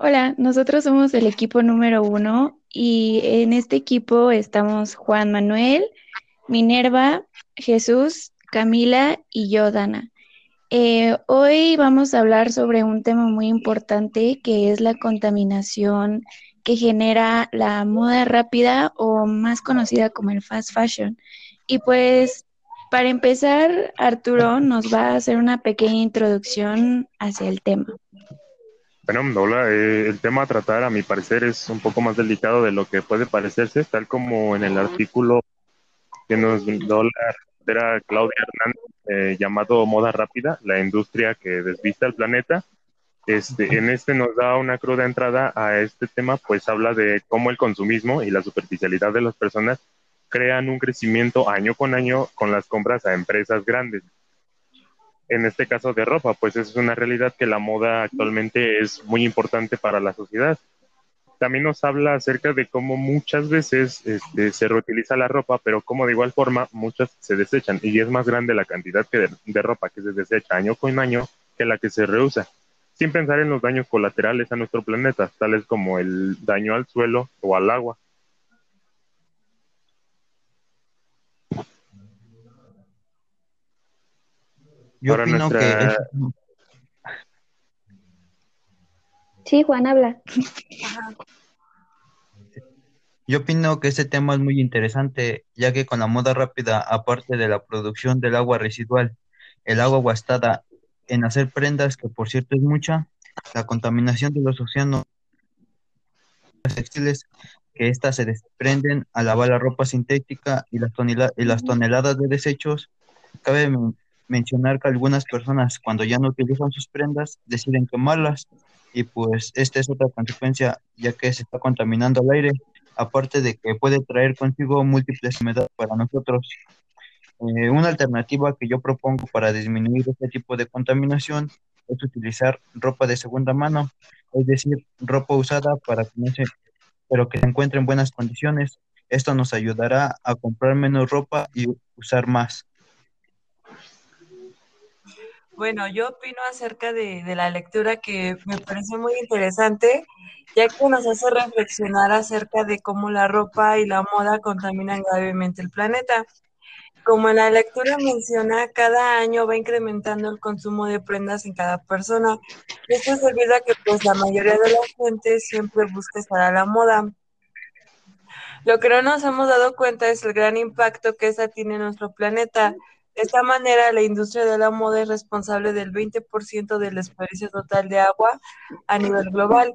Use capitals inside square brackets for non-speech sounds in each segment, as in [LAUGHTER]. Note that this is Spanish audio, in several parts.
Hola, nosotros somos el equipo número uno y en este equipo estamos Juan Manuel, Minerva, Jesús, Camila y yo, Dana. Eh, hoy vamos a hablar sobre un tema muy importante que es la contaminación que genera la moda rápida o más conocida como el fast fashion. Y pues para empezar, Arturo nos va a hacer una pequeña introducción hacia el tema. Bueno, hola, eh, el tema a tratar a mi parecer es un poco más delicado de lo que puede parecerse, tal como en el artículo que nos dio la Claudia Hernández eh, llamado Moda Rápida, la industria que desvista el planeta. Este, en este nos da una cruda entrada a este tema, pues habla de cómo el consumismo y la superficialidad de las personas crean un crecimiento año con año con las compras a empresas grandes en este caso de ropa, pues es una realidad que la moda actualmente es muy importante para la sociedad. También nos habla acerca de cómo muchas veces este, se reutiliza la ropa, pero como de igual forma muchas se desechan y es más grande la cantidad que de, ropa que se desecha año con año que la que se reusa, sin pensar en los daños colaterales a nuestro planeta, tales como el daño al suelo o al agua. Yo opino que... Sí, Juan, habla. Yo opino que este tema es muy interesante, ya que con la moda rápida, aparte de la producción del agua residual, el agua gastada en hacer prendas, que por cierto es mucha, la contaminación de los océanos textiles, que éstas se desprenden al lavar la ropa sintética y las, y las toneladas de desechos, cabe mencionar que algunas personas cuando ya no utilizan sus prendas deciden quemarlas y pues esta es otra consecuencia ya que se está contaminando el aire, aparte de que puede traer consigo múltiples enfermedades para nosotros. Eh, una alternativa que yo propongo para disminuir este tipo de contaminación es utilizar ropa de segunda mano, es decir, ropa usada para que no se, pero que se encuentre en buenas condiciones. Esto nos ayudará a comprar menos ropa y usar más. Bueno, yo opino acerca de, la lectura que me parece muy interesante, ya que nos hace reflexionar acerca de cómo la ropa y la moda contaminan gravemente el planeta. Como en la lectura menciona, cada año va incrementando el consumo de prendas en cada persona. Esto es debido a que pues, la mayoría de la gente siempre busca estar a la moda. Lo que no nos hemos dado cuenta es el gran impacto que esta tiene en nuestro planeta, de esta manera, la industria de la moda es responsable del 20% del desperdicio total de agua a nivel global.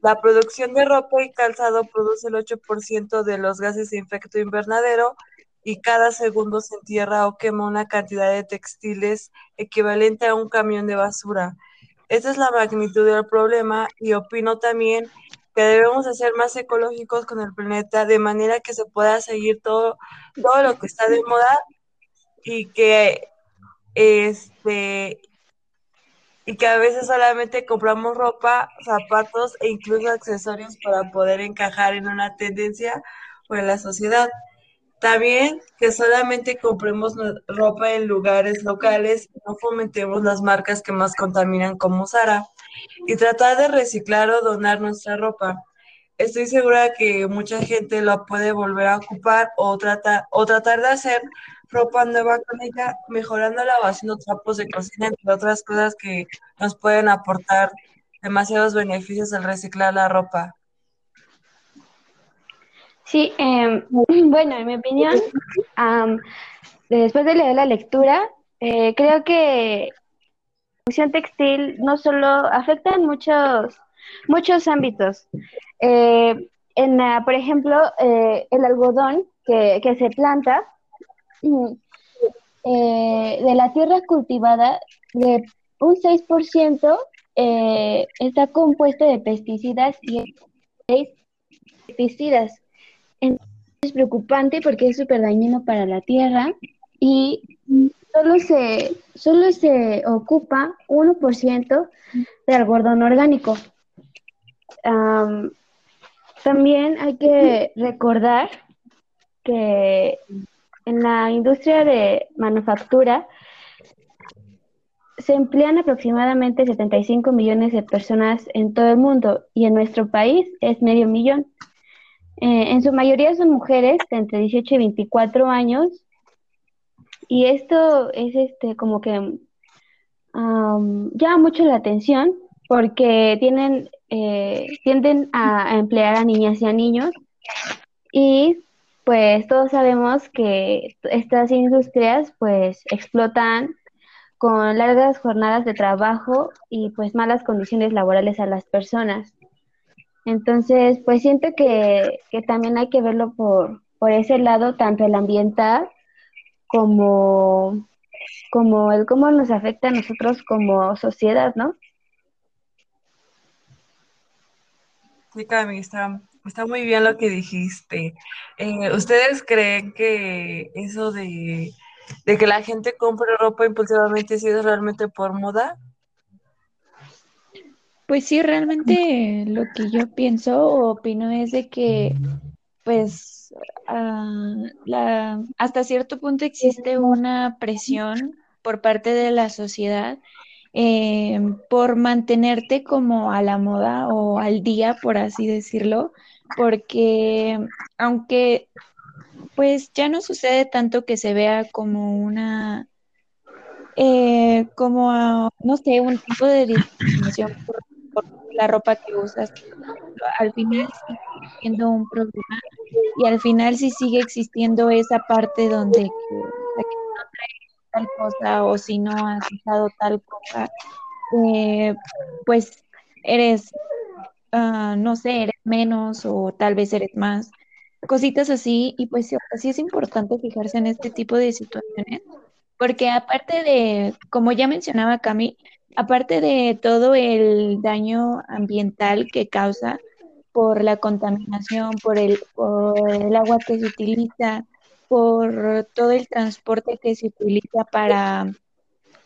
La producción de ropa y calzado produce el 8% de los gases de efecto invernadero y cada segundo se entierra o quema una cantidad de textiles equivalente a un camión de basura. Esta es la magnitud del problema y opino también que debemos ser más ecológicos con el planeta de manera que se pueda seguir todo, todo lo que está de moda y que este y que a veces solamente compramos ropa, zapatos e incluso accesorios para poder encajar en una tendencia o en la sociedad. También que solamente compremos ropa en lugares locales, no fomentemos las marcas que más contaminan como Sara y tratar de reciclar o donar nuestra ropa. Estoy segura que mucha gente lo puede volver a ocupar o, trata, o tratar de hacer ropa nueva con ella, mejorándola o haciendo trapos de cocina, entre otras cosas que nos pueden aportar demasiados beneficios al reciclar la ropa. Sí, em, [CLEARS THROAT] bueno, en mi opinión, después de leer la lectura, eh, creo que la producción textil no solo afecta en muchos, muchos ámbitos. Eh, en, por ejemplo, eh, el algodón que se planta eh, de la tierra cultivada, de un 6% eh, está compuesto de pesticidas y pesticidas. es preocupante porque es súper dañino para la tierra y solo se, solo se ocupa 1% de algodón orgánico. también hay que recordar que en la industria de manufactura se emplean aproximadamente 75 millones de personas en todo el mundo y en nuestro país es medio millón. Eh, en su mayoría son mujeres de entre 18 y 24 años y esto es este como que llama mucho la atención porque tienen, eh, tienden a, emplear a niñas y a niños y pues todos sabemos que estas industrias pues explotan con largas jornadas de trabajo y pues malas condiciones laborales a las personas. Entonces, pues siento que, que también hay que verlo por, por ese lado, tanto el ambiental como, como el cómo nos afecta a nosotros como sociedad, ¿no? Sí, está muy bien lo que dijiste. Eh, ¿Ustedes creen que eso de, de, que la gente compre ropa impulsivamente si es realmente por moda? Pues sí, realmente lo que yo pienso o opino es de que pues la, hasta cierto punto existe una presión por parte de la sociedad eh, por mantenerte como a la moda o al día, por así decirlo, porque aunque pues ya no sucede tanto que se vea como una, eh, como, no sé, un tipo de discriminación por la ropa que usas, al final sigue un problema y al final sí sigue existiendo esa parte donde no traes tal cosa o si no has usado tal cosa, eh, pues eres, uh, no sé, eres menos o tal vez eres más, cositas así y pues sí es importante fijarse en este tipo de situaciones porque aparte de, como ya mencionaba Cami, aparte de todo el daño ambiental que causa por la contaminación, por el, por el agua que se utiliza, por todo el transporte que se utiliza para,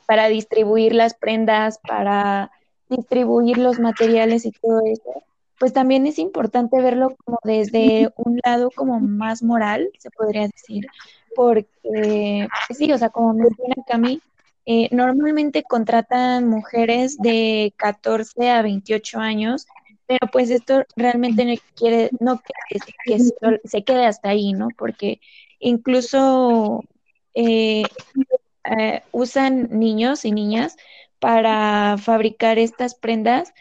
para distribuir las prendas, para distribuir los materiales y todo eso, pues también es importante verlo como desde un lado como más moral, se podría decir, porque sí, o sea, como menciona Cami, eh, normalmente contratan mujeres de 14 a 28 años, pero pues esto realmente no quiere, no quiere que se quede hasta ahí, ¿no? Porque incluso eh, eh, usan niños y niñas para fabricar estas prendas.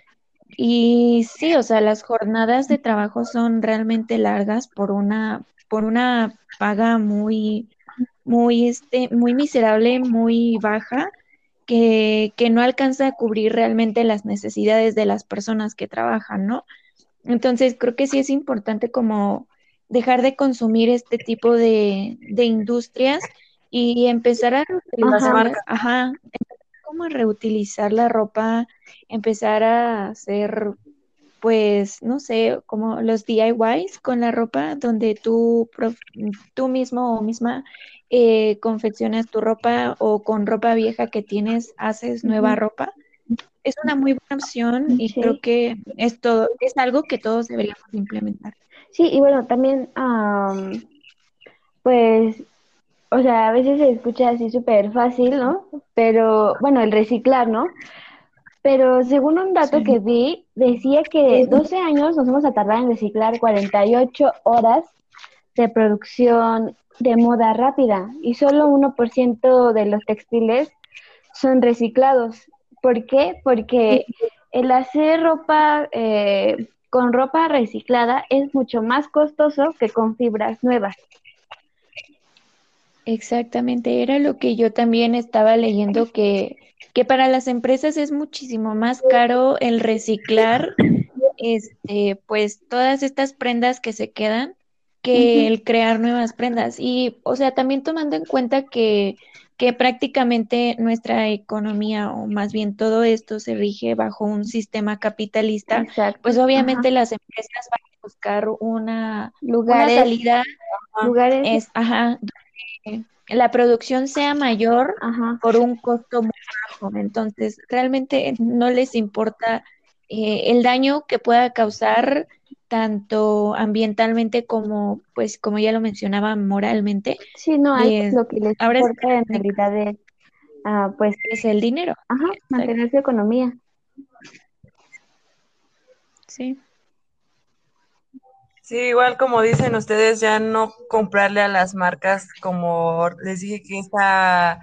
Y sí, o sea, las jornadas de trabajo son realmente largas por una, por una paga muy, muy, este, muy miserable, muy baja, que, que no alcanza a cubrir realmente las necesidades de las personas que trabajan, ¿no? Entonces, creo que sí es importante como dejar de consumir este tipo de, de industrias y empezar a reutilizar, ajá, como a reutilizar la ropa, empezar a hacer pues, no sé, como los DIYs con la ropa, donde tú, tú mismo o misma eh, confeccionas tu ropa o con ropa vieja que tienes haces nueva ropa. Es una muy buena opción y creo que es todo, es algo que todos deberíamos implementar. Sí, y bueno, también, pues, o sea, a veces se escucha así súper fácil, ¿no? Pero, bueno, el reciclar, ¿no? Pero según un dato que vi, decía que 12 años nos vamos a tardar en reciclar 48 horas de producción de moda rápida y solo 1% de los textiles son reciclados. ¿Por qué? Porque el hacer ropa eh, con ropa reciclada es mucho más costoso que con fibras nuevas. Exactamente, era lo que yo también estaba leyendo que que para las empresas es muchísimo más caro el reciclar este, pues todas estas prendas que se quedan que el crear nuevas prendas. Y, o sea, también tomando en cuenta que, que prácticamente nuestra economía, o más bien todo esto, se rige bajo un sistema capitalista, pues obviamente las empresas van a buscar una, lugares, salida, lugares, es, ajá, la producción sea mayor por un costo muy bajo. Entonces, realmente no les importa eh, el daño que pueda causar tanto ambientalmente como, pues, como ya lo mencionaba, moralmente. Sí, no, hay lo que les importa en realidad a, pues, Es el dinero. ajá, mantener su economía. Sí. Sí, igual como dicen ustedes, ya no comprarle a las marcas como les dije que esta,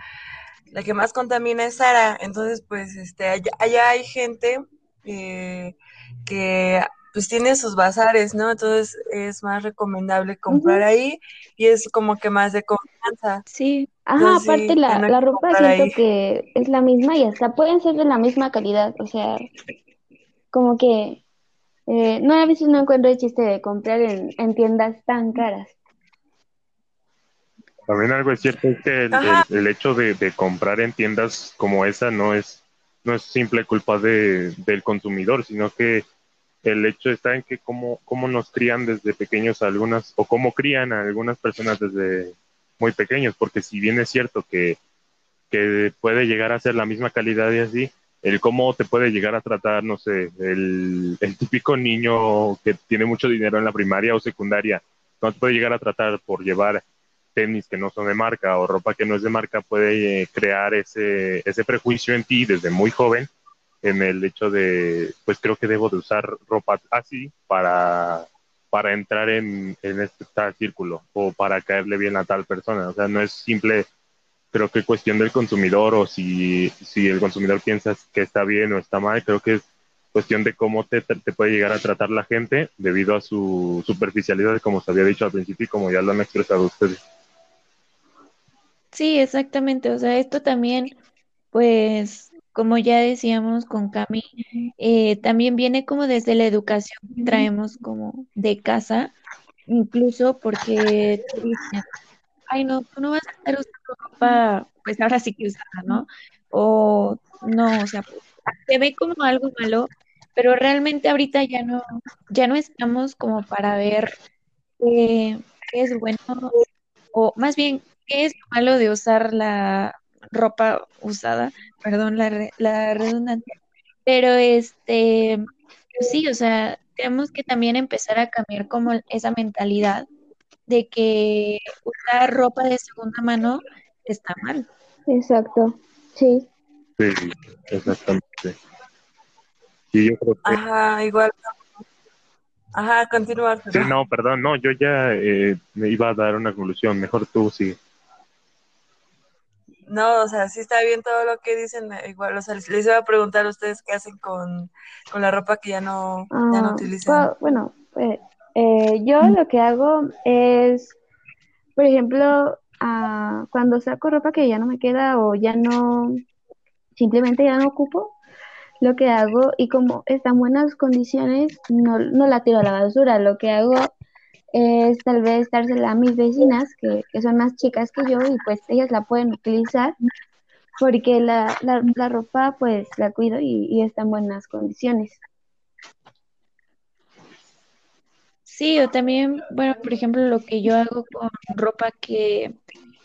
la que más contamina es Sara. Entonces, pues, este, allá, allá hay gente eh, que pues tiene sus bazares, ¿no? Entonces es más recomendable comprar ahí y es como que más de confianza. Sí, Ajá, Entonces, sí, aparte la, no la ropa siento ahí. que es la misma y hasta pueden ser de la misma calidad, o sea, como que eh, no a veces no encuentro el chiste de comprar en, en tiendas tan caras. También algo es cierto es que el, Ajá. el- el hecho de, de comprar en tiendas como esa no es, no es simple culpa de, del consumidor, sino que el hecho está en que cómo, cómo nos crían desde pequeños a algunas, o cómo crían a algunas personas desde muy pequeños, porque si bien es cierto que, que puede llegar a ser la misma calidad y así, el cómo te puede llegar a tratar, no sé, el, el típico niño que tiene mucho dinero en la primaria o secundaria, no te puede llegar a tratar por llevar tenis que no son de marca o ropa que no es de marca, puede eh, crear ese, ese prejuicio en ti desde muy joven en el hecho de, pues creo que debo de usar ropa así para, para entrar en, en este tal círculo o para caerle bien a tal persona. O sea, no es simple, creo que cuestión del consumidor o si, si el consumidor piensa que está bien o está mal, creo que es cuestión de cómo te, te puede llegar a tratar la gente debido a su superficialidad, como se había dicho al principio y como ya lo han expresado ustedes. sí, exactamente. O sea, esto también, pues, como ya decíamos con Cami, eh, también viene como desde la educación que traemos como de casa, incluso porque ay, no, tú no vas a estar usando ropa, pues ahora sí que usada, ¿no? O no, o sea, se ve como algo malo, pero realmente ahorita ya no, ya no estamos como para ver qué, qué es bueno, o más bien, qué es lo malo de usar la ropa usada, perdón la, la redundancia, pero este, pues sí, o sea, tenemos que también empezar a cambiar como esa mentalidad de que usar ropa de segunda mano está mal. Exacto, sí. Sí, exactamente. Y yo creo que Ajá, igual. Ajá, continúa, Sí, Arturo. no, perdón, no, yo ya eh, me iba a dar una conclusión, mejor tú sí. No, o sea, sí está bien todo lo que dicen, igual, o sea, les, les iba a preguntar a ustedes qué hacen con, con la ropa que ya no, ya no Ah, utilizan. pues, bueno, eh, eh, yo lo que hago es, por ejemplo, ah, cuando saco ropa que ya no me queda o ya no, simplemente ya no ocupo, lo que hago y como está en buenas condiciones, no, no la tiro a la basura. Lo que hago es tal vez dársela a mis vecinas, que, que son más chicas que yo, y pues ellas la pueden utilizar porque la, la, la ropa pues la cuido y, y está en buenas condiciones. Sí, o también, bueno, por ejemplo, lo que yo hago con ropa que,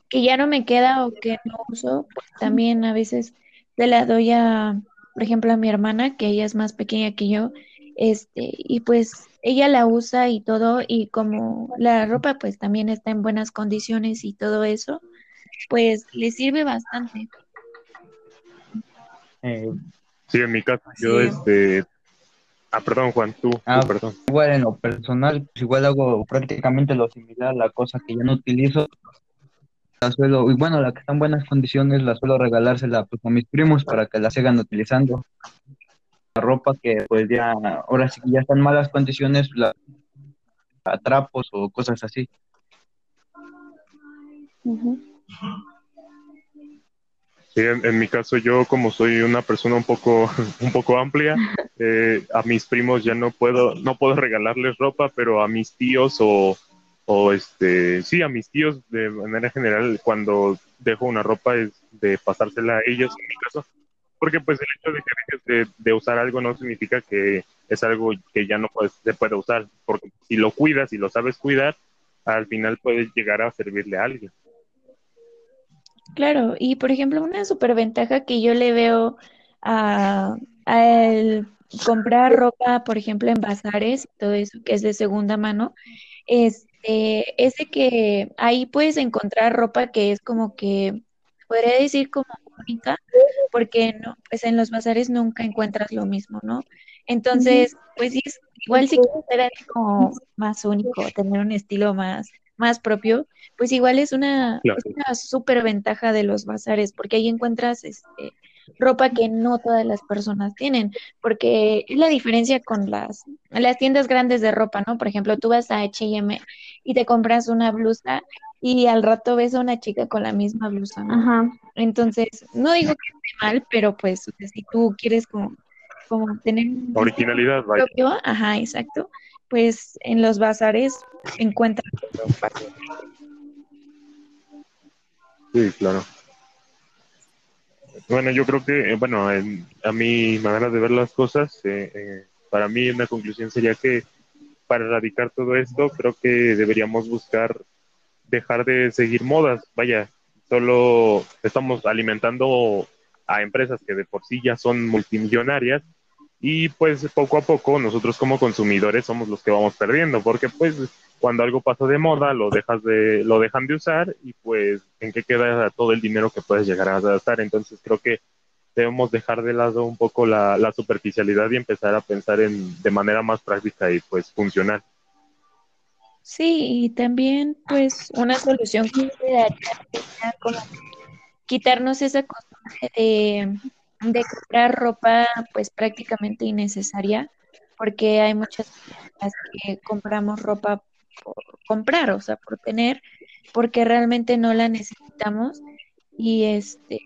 que ya no me queda o que no uso, pues también a veces se la doy a, por ejemplo, a mi hermana, que ella es más pequeña que yo, este, y pues ella la usa y todo, y como la ropa pues también está en buenas condiciones y todo eso, pues le sirve bastante. Eh, Sí, en mi caso, yo, Sí. este... Ah, perdón, Juan, tú, tú, Ah. perdón. igual en lo personal, pues igual hago prácticamente lo similar a la cosa que ya no utilizo. La suelo, y bueno, la que está en buenas condiciones, la suelo regalársela pues, a mis primos para que la sigan utilizando. La ropa que pues ya, ahora sí que ya está en malas condiciones, la a trapos o cosas así. Ujú. Sí, en, mi caso, yo como soy una persona un poco, [LAUGHS] un poco amplia, eh, a mis primos ya no puedo, no puedo regalarles ropa, pero a mis tíos o, o este, sí, a mis tíos de manera general, cuando dejo una ropa es de pasársela a ellos en mi caso, porque pues el hecho de que dejes de, usar algo no significa que es algo que ya no puedes, se puede usar, porque si lo cuidas y lo sabes cuidar, al final puede llegar a servirle a alguien. Claro, y por ejemplo, una superventaja que yo le veo a, a el comprar ropa, por ejemplo, en bazares y todo eso, que es de segunda mano, este, es de que ahí puedes encontrar ropa que es como que, podría decir como única, porque no, pues en los bazares nunca encuentras lo mismo, ¿no? Entonces, pues sí, igual si quieres ser algo más único, tener un estilo más, más propio, pues igual es una, es una súper ventaja de los bazares, porque ahí encuentras este, ropa que no todas las personas tienen, porque es la diferencia con las, las tiendas grandes de ropa, ¿no? Por ejemplo, tú vas a H&M y te compras una blusa y al rato ves a una chica con la misma blusa, ¿no? Ajá. Entonces, no digo que esté mal, pero pues si tú quieres como, como tener Originalidad, vaya. propio, ajá, exacto, pues en los bazares fácil. Sí, claro. Bueno, yo creo que, eh, bueno, en- a mi manera de ver las cosas, eh, eh, para mí una conclusión sería que para erradicar todo esto, creo que deberíamos buscar dejar de seguir modas. Vaya, solo estamos alimentando a empresas que de por sí ya son multimillonarias y pues poco a poco nosotros como consumidores somos los que vamos perdiendo, porque pues cuando algo pasa de moda lo dejas de lo dejan de usar y pues en qué queda todo el dinero que puedes llegar a gastar. Entonces creo que debemos dejar de lado un poco la, superficialidad y empezar a pensar en de manera más práctica y pues funcional. Sí, y también pues una solución que daría como quitarnos esa costumbre de, de comprar ropa pues prácticamente innecesaria, porque hay muchas personas que compramos ropa por comprar, o sea, por tener, porque realmente no la necesitamos. Y este,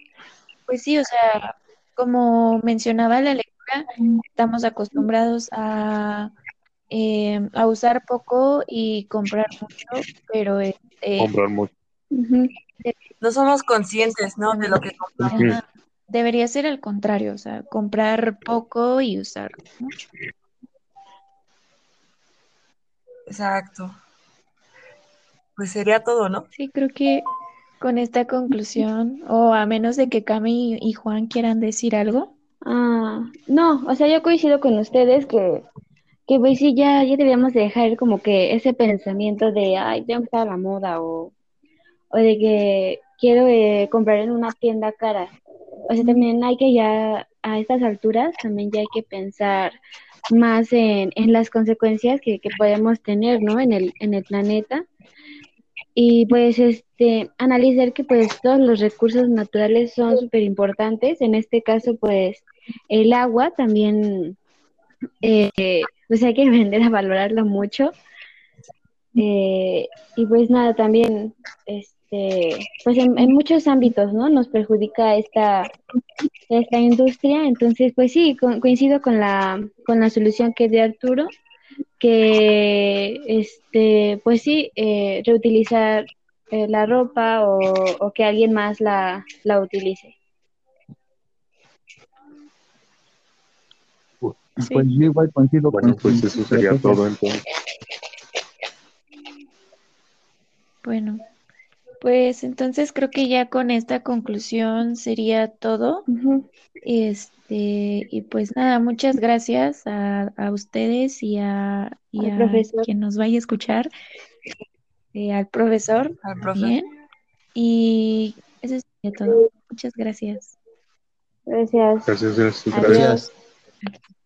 pues sí, o sea, como mencionaba la lectura, estamos acostumbrados a, eh, a usar poco y comprar mucho, pero este, Comprar mucho. Ujú. No somos conscientes, ¿no? De lo que compramos. Debería ser al contrario, o sea, comprar poco y usar mucho. Exacto. Pues sería todo, ¿no? Sí, creo que con esta conclusión, o a menos de que Cami y Juan quieran decir algo. Ah, no, o sea, yo coincido con ustedes que, que pues sí, ya, ya debíamos de dejar como que ese pensamiento de, ay, tengo que estar a la moda o, o de que quiero eh, comprar en una tienda cara. O sea, también hay que ya, a estas alturas, también ya hay que pensar más en, en las consecuencias que, que podemos tener, ¿no? En el, en el planeta. Y pues este, analizar que pues todos los recursos naturales son súper importantes. En este caso, pues el agua también, eh, pues hay que [LAUGHS] aprender a valorarlo mucho. Eh, y pues nada, también, este, pues en, en muchos ámbitos, ¿no? Nos perjudica esta, esta industria. Entonces, pues sí, co- coincido con la, con la solución que dio Arturo, que, este, pues sí, eh, reutilizar eh, la ropa o, o que alguien más la, la utilice. Sí. Pues yo igual coincido Bueno, con pues eso sería todo entonces. Bueno, pues entonces creo que ya con esta conclusión sería todo. Este, y pues nada, muchas gracias a, a ustedes y a, y Al a profesor. quien nos vaya a escuchar, eh, al profesor Al profe. también. Y eso sería todo. Muchas gracias. Gracias. Gracias, gracias. Adiós. Gracias.